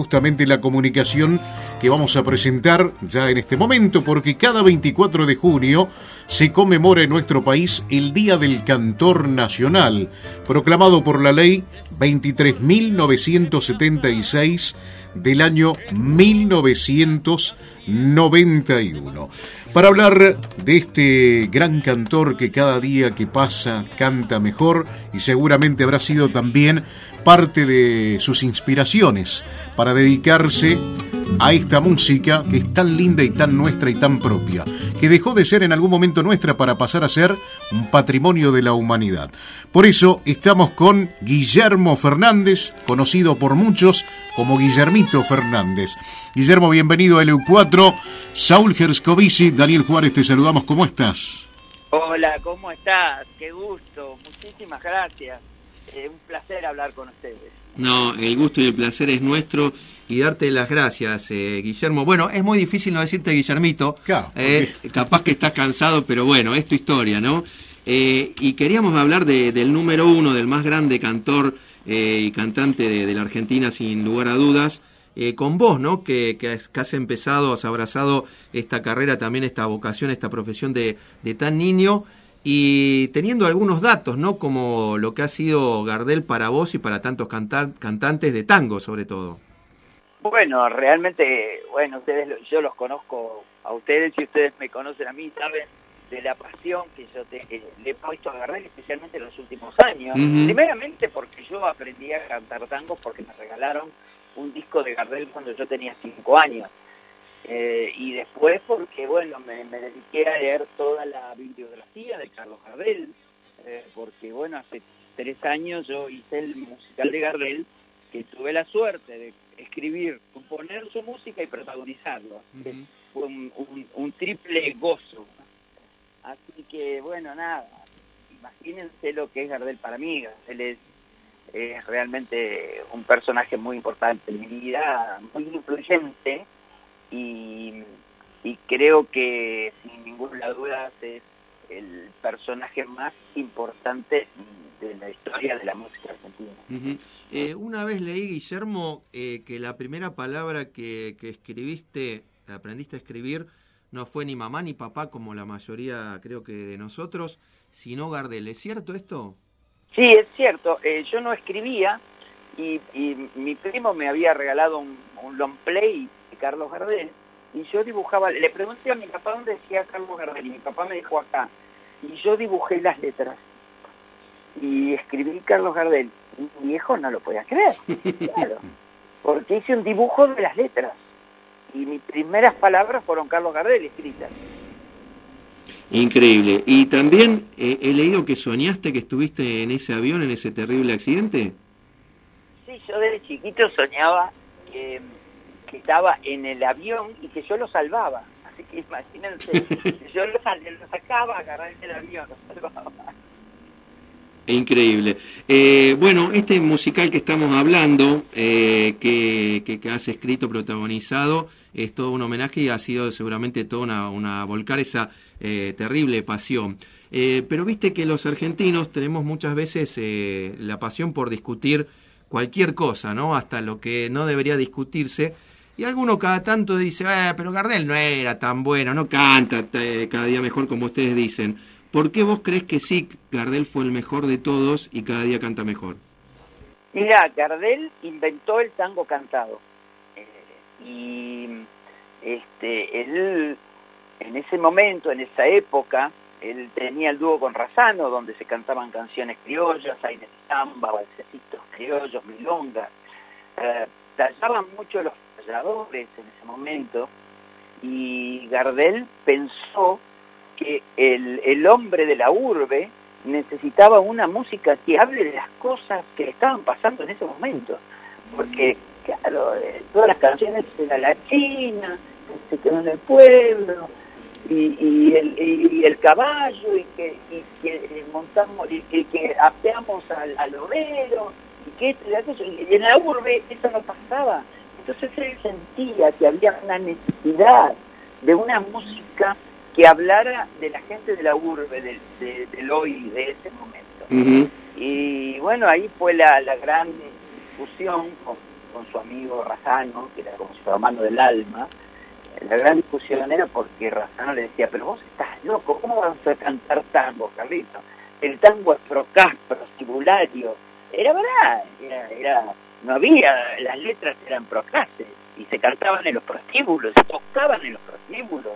justamente la comunicación que vamos a presentar ya en este momento, porque cada 24 de junio se conmemora en nuestro país el Día del Cantor Nacional, proclamado por la ley 23.976 del año 1991. Para hablar de este gran cantor que cada día que pasa canta mejor y seguramente habrá sido también parte de sus inspiraciones para dedicarse a esta música que es tan linda y tan nuestra y tan propia, que dejó de ser en algún momento nuestra para pasar a ser un patrimonio de la humanidad. Por eso estamos con Guillermo Fernández, conocido por muchos como Guillermito Fernández. Guillermo, bienvenido a LU4. Saúl Gerscovici, Daniel Juárez, te saludamos. ¿Cómo estás? Hola, ¿cómo estás? Qué gusto. Muchísimas gracias. Eh, un placer hablar con ustedes. No, el gusto y el placer es nuestro y darte las gracias, eh, Guillermo. Bueno, es muy difícil no decirte Guillermito. Eh, capaz que estás cansado, pero bueno, es tu historia, ¿no? y queríamos hablar del número uno, del más grande cantor y cantante de, la Argentina, sin lugar a dudas. con vos, ¿no? Que, que, has empezado, has abrazado esta carrera, también esta vocación, esta profesión de, de tan niño y teniendo algunos datos, ¿no? Como lo que ha sido Gardel para vos y para tantos cantantes de tango, sobre todo. Bueno, realmente, bueno, ustedes, yo los conozco a ustedes y ustedes me conocen a mí, saben de la pasión que yo eh, le he puesto a Gardel, especialmente en los últimos años. Primeramente porque yo aprendí a cantar tango porque me regalaron un disco de Gardel cuando yo tenía cinco años. Eh, y después porque, bueno, me, dediqué a leer toda la bibliografía de Carlos Gardel, eh, porque, bueno, hace tres años yo hice el musical de Gardel, que tuve la suerte de escribir, componer su música y protagonizarlo. Fue un, triple gozo. Así que, bueno, nada, imagínense lo que es Gardel para mí. Él es, es realmente un personaje muy importante en mi vida, muy influyente y, creo que sin ninguna duda es el personaje más importante de la historia de la música argentina. Eh, una vez leí, Guillermo, eh, que la primera palabra que, escribiste, aprendiste a escribir, no fue ni mamá ni papá como la mayoría creo que de nosotros, sino Gardel. ¿Es cierto esto? Sí, es cierto. Eh, yo no escribía y, mi primo me había regalado un, un long play Carlos Gardel, y yo dibujaba, le pregunté a mi papá dónde decía Carlos Gardel, y mi papá me dijo acá, y yo dibujé las letras, y escribí Carlos Gardel, mi viejo no lo podía creer, claro, porque hice un dibujo de las letras, y mis primeras palabras fueron Carlos Gardel escritas. Increíble. ¿Y también eh, he leído que soñaste que estuviste en ese avión, en ese terrible accidente? Sí, yo desde chiquito soñaba que que estaba en el avión y que yo lo salvaba. Así que imagínense, yo lo, sacaba, agarraba el avión, lo salvaba. Increíble. Eh, bueno, este musical que estamos hablando, eh, que, que, has escrito, protagonizado, es todo un homenaje y ha sido seguramente toda una, una volcar esa eh, terrible pasión. pero viste que los argentinos tenemos muchas veces la pasión por discutir cualquier cosa, ¿no? Hasta lo que no debería discutirse. Y alguno cada tanto dice, eh, pero Gardel no era tan bueno, no canta eh, cada día mejor como ustedes dicen. ¿Por qué vos crees que sí, Gardel fue el mejor de todos y cada día canta mejor? Mira, Gardel inventó el tango cantado. Eh, y este, él, en ese momento, en esa época, él tenía el dúo con Razano, donde se cantaban canciones criollas, aires samba, balsecitos criollos, milongas. Eh, tallaban mucho los en ese momento y Gardel pensó que el, el hombre de la urbe necesitaba una música que hable de las cosas que estaban pasando en ese momento. Porque, claro, eh, todas las canciones era la China, se quedó en el pueblo, y, el, y, el caballo, y que, y que montamos, y que, que apeamos al, al obrero, y que y en la urbe eso no pasaba. Entonces él sentía que había una necesidad de una música que hablara de la gente de la urbe, del, hoy, de ese momento. Y bueno, ahí fue la, gran discusión con, con su amigo Razano, que era como su hermano del alma, la gran discusión era porque Razano le decía, pero vos estás loco, ¿cómo vas a cantar tango, Carlito? El tango es procás, prostibulario. Era verdad, era, era, no había, las letras eran procases y se cantaban en los prostíbulos, se tocaban en los prostíbulos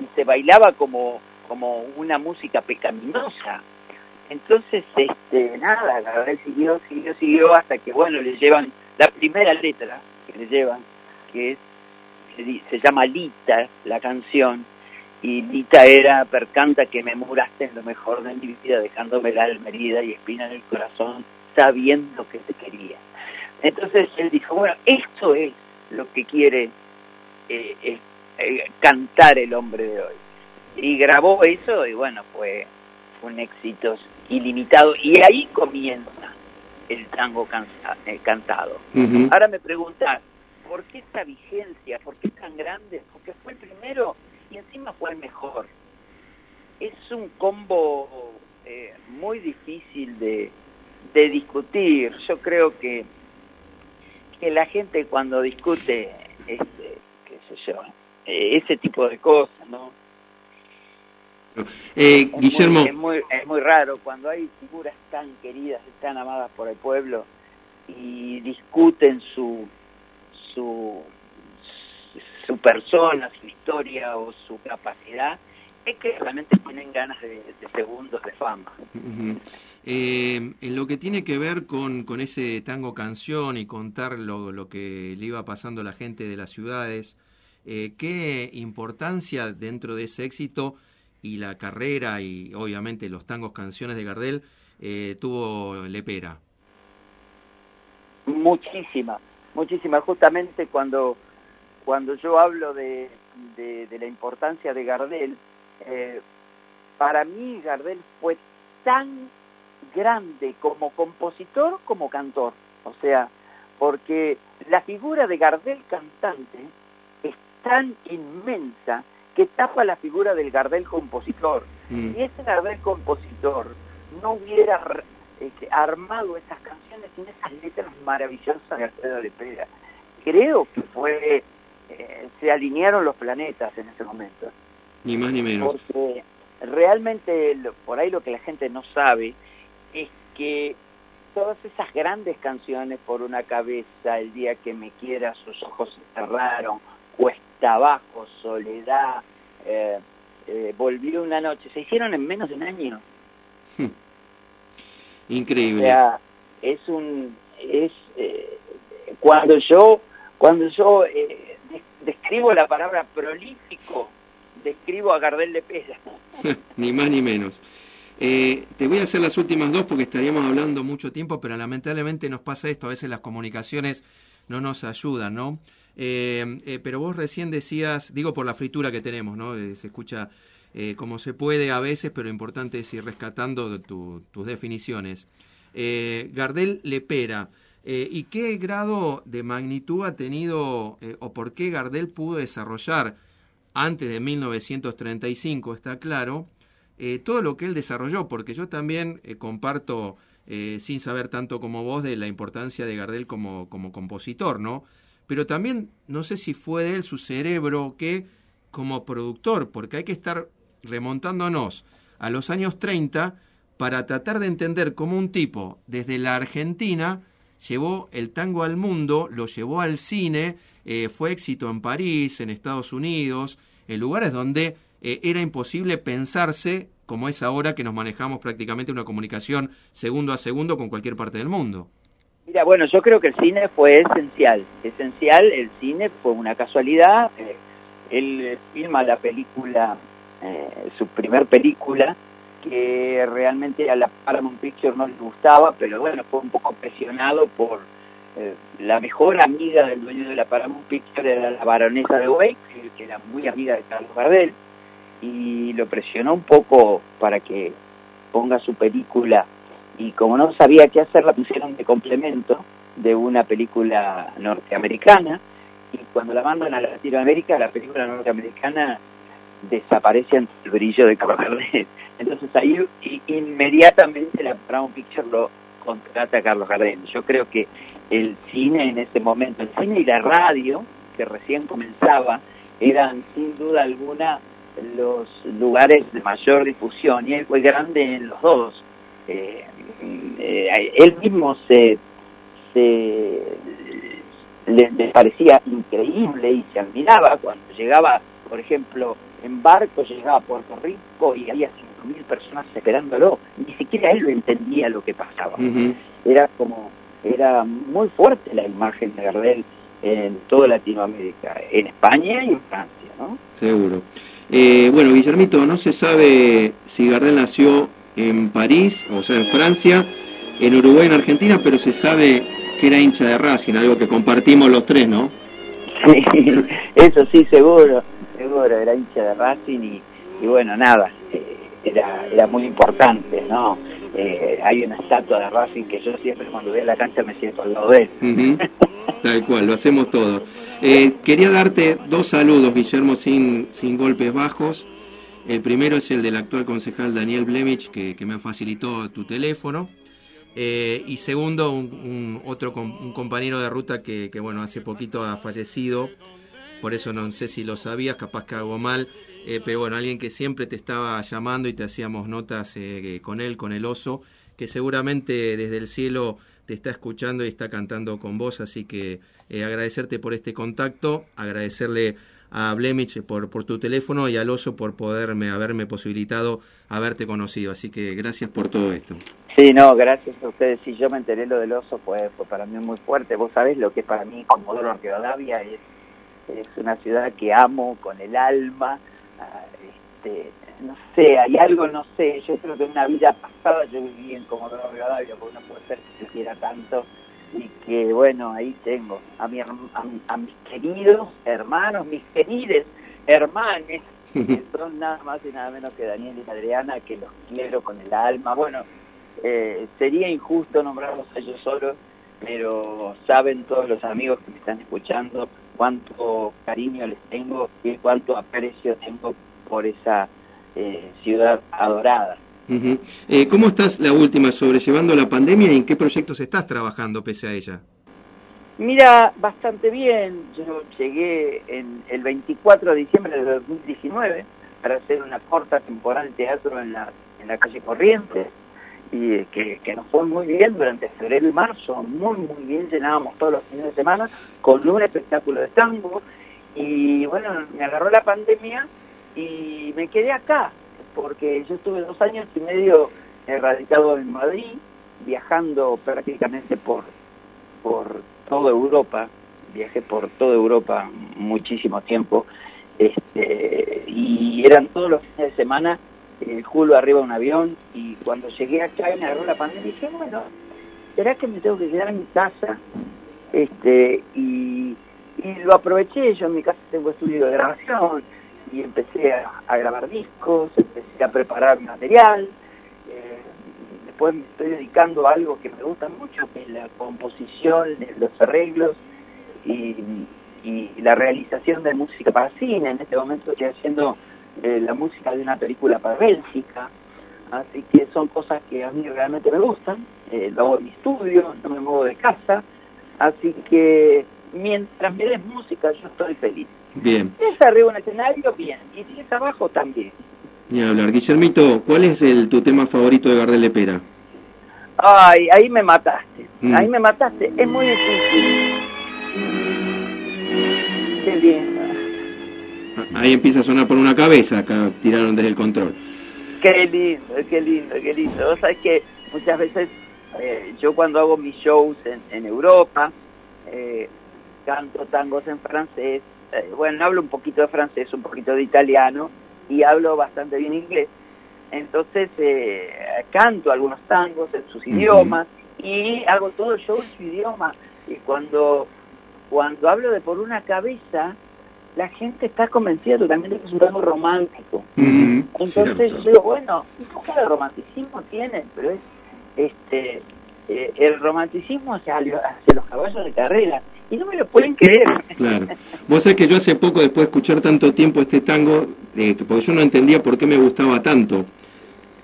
y se bailaba como, como una música pecaminosa. Entonces, este, nada, Gabriel siguió, siguió, siguió hasta que, bueno, le llevan la primera letra que le llevan, que es, se, llama Lita, la canción, y Lita era percanta que me muraste en lo mejor de mi vida, dejándome la almerida y espina en el corazón, sabiendo que te quería. Entonces él dijo, bueno, esto es lo que quiere eh, eh, cantar el hombre de hoy. Y grabó eso y bueno, fue, un éxito ilimitado. Y ahí comienza el tango eh, cantado. Ahora me preguntas, ¿por qué esta vigencia? ¿Por qué tan grande? Porque fue el primero y encima fue el mejor. Es un combo muy difícil de, de discutir. Yo creo que que la gente cuando discute, este, qué sé yo, eh, ese tipo de cosas, ¿no? Eh, Guillermo. es, muy, es muy raro cuando hay figuras tan queridas, tan amadas por el pueblo y discuten su, su, su persona, su historia o su capacidad, es que realmente tienen ganas de, segundos de fama. Eh, en lo que tiene que ver con, con ese tango canción y contar lo, lo, que le iba pasando a la gente de las ciudades, eh, ¿qué importancia dentro de ese éxito y la carrera y obviamente los tangos canciones de Gardel eh, tuvo Lepera? Muchísima, muchísima. Justamente cuando, cuando yo hablo de, de, la importancia de Gardel, eh, para mí Gardel fue tan grande como compositor como cantor. O sea, porque la figura de Gardel cantante tan inmensa que tapa la figura del Gardel compositor. Mm. Y ese Gardel compositor no hubiera este, armado esas canciones sin esas letras maravillosas de Alfredo Lepera. Creo que fue, eh, se alinearon los planetas en ese momento. Ni más ni menos. Porque realmente por ahí lo que la gente no sabe es que todas esas grandes canciones por una cabeza, el día que me quiera, sus ojos se cerraron, cuesta abajo, soledad, eh, eh, volvió una noche, se hicieron en menos de un año. Increíble. O sea, es un, es eh, cuando yo, cuando yo eh, describo la palabra prolífico, describo a Gardel de Pesa. ni más ni menos. Eh, te voy a hacer las últimas dos porque estaríamos hablando mucho tiempo, pero lamentablemente nos pasa esto, a veces las comunicaciones no nos ayudan, ¿no? Eh, eh, pero vos recién decías, digo por la fritura que tenemos, ¿no? se escucha como se puede a veces, pero lo importante es ir rescatando tus definiciones. Gardel Lepera, ¿y qué grado de magnitud ha tenido o por qué Gardel pudo desarrollar antes de 1935, está claro, eh, todo lo que él desarrolló, porque yo también eh, comparto, eh, sin saber tanto como vos, de la importancia de Gardel como, como compositor, ¿no? Pero también no sé si fue de él su cerebro que como productor, porque hay que estar remontándonos a los años 30 para tratar de entender cómo un tipo desde la Argentina llevó el tango al mundo, lo llevó al cine, fue éxito en París, en Estados Unidos, en lugares donde eh, era imposible pensarse como es ahora que nos manejamos prácticamente una comunicación segundo a segundo con cualquier parte del mundo. Mira, bueno, yo creo que el cine fue esencial, esencial, el cine fue una casualidad, eh, él filma la película, eh, su primer película, que realmente a la Paramount Pictures no le gustaba, pero bueno, fue un poco presionado por la mejor amiga del dueño de la Paramount Pictures, era la baronesa de Wake, que era muy amiga de Carlos Gardel, y lo presionó un poco para que ponga su película. Y como no sabía qué hacer la pusieron de complemento de una película norteamericana. Y cuando la mandan a Latinoamérica la película norteamericana desaparece ante el brillo de Carlos Entonces ahí inmediatamente la Brown Picture lo contrata a Carlos Gardel. Yo creo que el cine en ese momento, el cine y la radio, que recién comenzaba, eran sin duda alguna los lugares de mayor difusión y él fue grande en los dos. Eh, eh, él mismo se, se le, parecía increíble y se admiraba cuando llegaba, por ejemplo, en barco, llegaba a Puerto Rico y había 5.000 personas esperándolo. Ni siquiera él lo entendía lo que pasaba. Era como, era muy fuerte la imagen de Gardel en toda Latinoamérica, en España y en Francia, ¿no? Seguro. Eh, bueno, Guillermito, no se sabe si Gardel nació en París, o sea, en Francia, en Uruguay, en Argentina, pero se sabe que era hincha de Racing, algo que compartimos los tres, ¿no? Sí, eso sí, seguro, seguro, era hincha de Racing y, bueno, nada, eh, era, era muy importante, ¿no? Eh, hay una estatua de Racing que yo siempre cuando voy a la cancha me siento al lado de él. Tal cual, lo hacemos todo. Eh, quería darte dos saludos, Guillermo, sin, sin golpes bajos. El primero es el del actual concejal Daniel Blemich, que, que me facilitó tu teléfono. Eh, y segundo, un, otro un compañero de ruta que, bueno, hace poquito ha fallecido, por eso no sé si lo sabías, capaz que hago mal, eh, pero bueno, alguien que siempre te estaba llamando y te hacíamos notas con él, con el oso, que seguramente desde el cielo te está escuchando y está cantando con vos, así que agradecerte por este contacto, agradecerle a Blemich por, por tu teléfono y al oso por poderme haberme posibilitado haberte conocido, así que gracias por todo esto. Sí, no, gracias a ustedes. Si yo me enteré lo del oso, fue, fue para mí muy fuerte. Vos sabés lo que para mí Comodoro Rivadavia es, es una ciudad que amo con el alma. Ah, este, no sé, hay algo, no sé, yo creo que en una vida pasada yo viví en Comodoro Rivadavia, porque no puede ser que se quiera tanto. Y que bueno, ahí tengo a, mi, a, mis queridos hermanos, mis queridos hermanos, que son nada más y nada menos que Daniel y Adriana, que los quiero con el alma. Bueno, eh, sería injusto nombrarlos a ellos solos, pero saben todos los amigos que me están escuchando cuánto cariño les tengo y cuánto aprecio tengo por esa eh, ciudad adorada. Eh, ¿Cómo estás la última sobrellevando la pandemia y en qué proyectos estás trabajando pese a ella? Mira, bastante bien. Yo llegué en el 24 de diciembre de 2019 para hacer una corta temporada de teatro en la, en la calle Corrientes y que, nos fue muy bien durante febrero y marzo, muy muy bien, llenábamos todos los fines de semana con un espectáculo de tango y bueno, me agarró la pandemia y me quedé acá, porque yo estuve dos años y medio radicado en Madrid, viajando prácticamente por, por toda Europa, viajé por toda Europa muchísimo tiempo, este, y eran todos los fines de semana eh, Julio arriba de un avión y cuando llegué acá y me agarró la pandemia dije, bueno, ¿será que me tengo que quedar en mi casa? Este, y, lo aproveché, yo en mi casa tengo estudio de grabación y empecé a, grabar discos, empecé a preparar material, eh, después me estoy dedicando a algo que me gusta mucho, que es la composición, los arreglos y, la realización de música para cine. En este momento estoy haciendo eh, la música de una película para Bélgica, así que son cosas que a mí realmente me gustan, eh, lo hago en mi estudio, no me muevo de casa, así que mientras me des música yo estoy feliz. Bien. Si es arriba un escenario, bien, y si es abajo, también. Ni hablar. Guillermito, ¿cuál es el, tu tema favorito de Gardel? Ay, ahí me mataste, mm. ahí me mataste, es muy difícil. Qué bien ahí empieza a sonar por una cabeza, acá tiraron desde el control. Qué lindo, qué lindo, qué lindo. Vos sabés que muchas veces eh, yo cuando hago mis shows en, Europa, eh, canto tangos en francés, eh, bueno, hablo un poquito de francés, un poquito de italiano y hablo bastante bien inglés. Entonces canto algunos tangos en sus idiomas y hago todo el show en su idioma. Y cuando, cuando hablo de por una cabeza, la gente está convencida totalmente que es un tango romántico. Entonces yo digo, bueno, un poco de romanticismo tiene, pero es este eh, el romanticismo hacia, los caballos de carrera. Y no me lo pueden creer. Claro. Vos sabés que yo hace poco, después de escuchar tanto tiempo este tango, eh, porque yo no entendía por qué me gustaba tanto.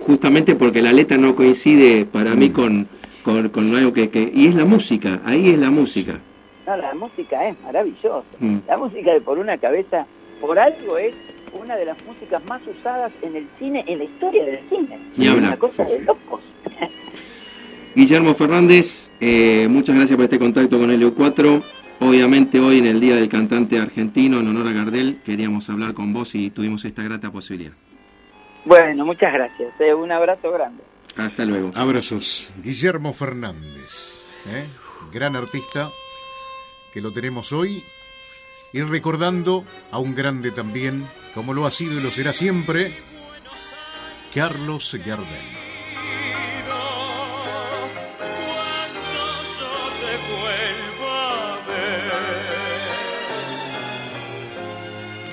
Justamente porque la letra no coincide para mí con, con, algo que, Y es la música, ahí es la música. No, la música es maravillosa. Mm. La música de Por una cabeza, por algo es una de las músicas más usadas en el cine, en la historia del cine. es una cosa de locos. Guillermo Fernández, eh, muchas gracias por este contacto con Helio 4. Obviamente hoy en el Día del Cantante Argentino, en honor a Gardel, queríamos hablar con vos y tuvimos esta grata posibilidad. Bueno, muchas gracias. Eh, un abrazo grande. Hasta luego. Abrazos. Guillermo Fernández, ¿eh? gran artista que lo tenemos hoy y recordando a un grande también, como lo ha sido y lo será siempre, Carlos Gardel.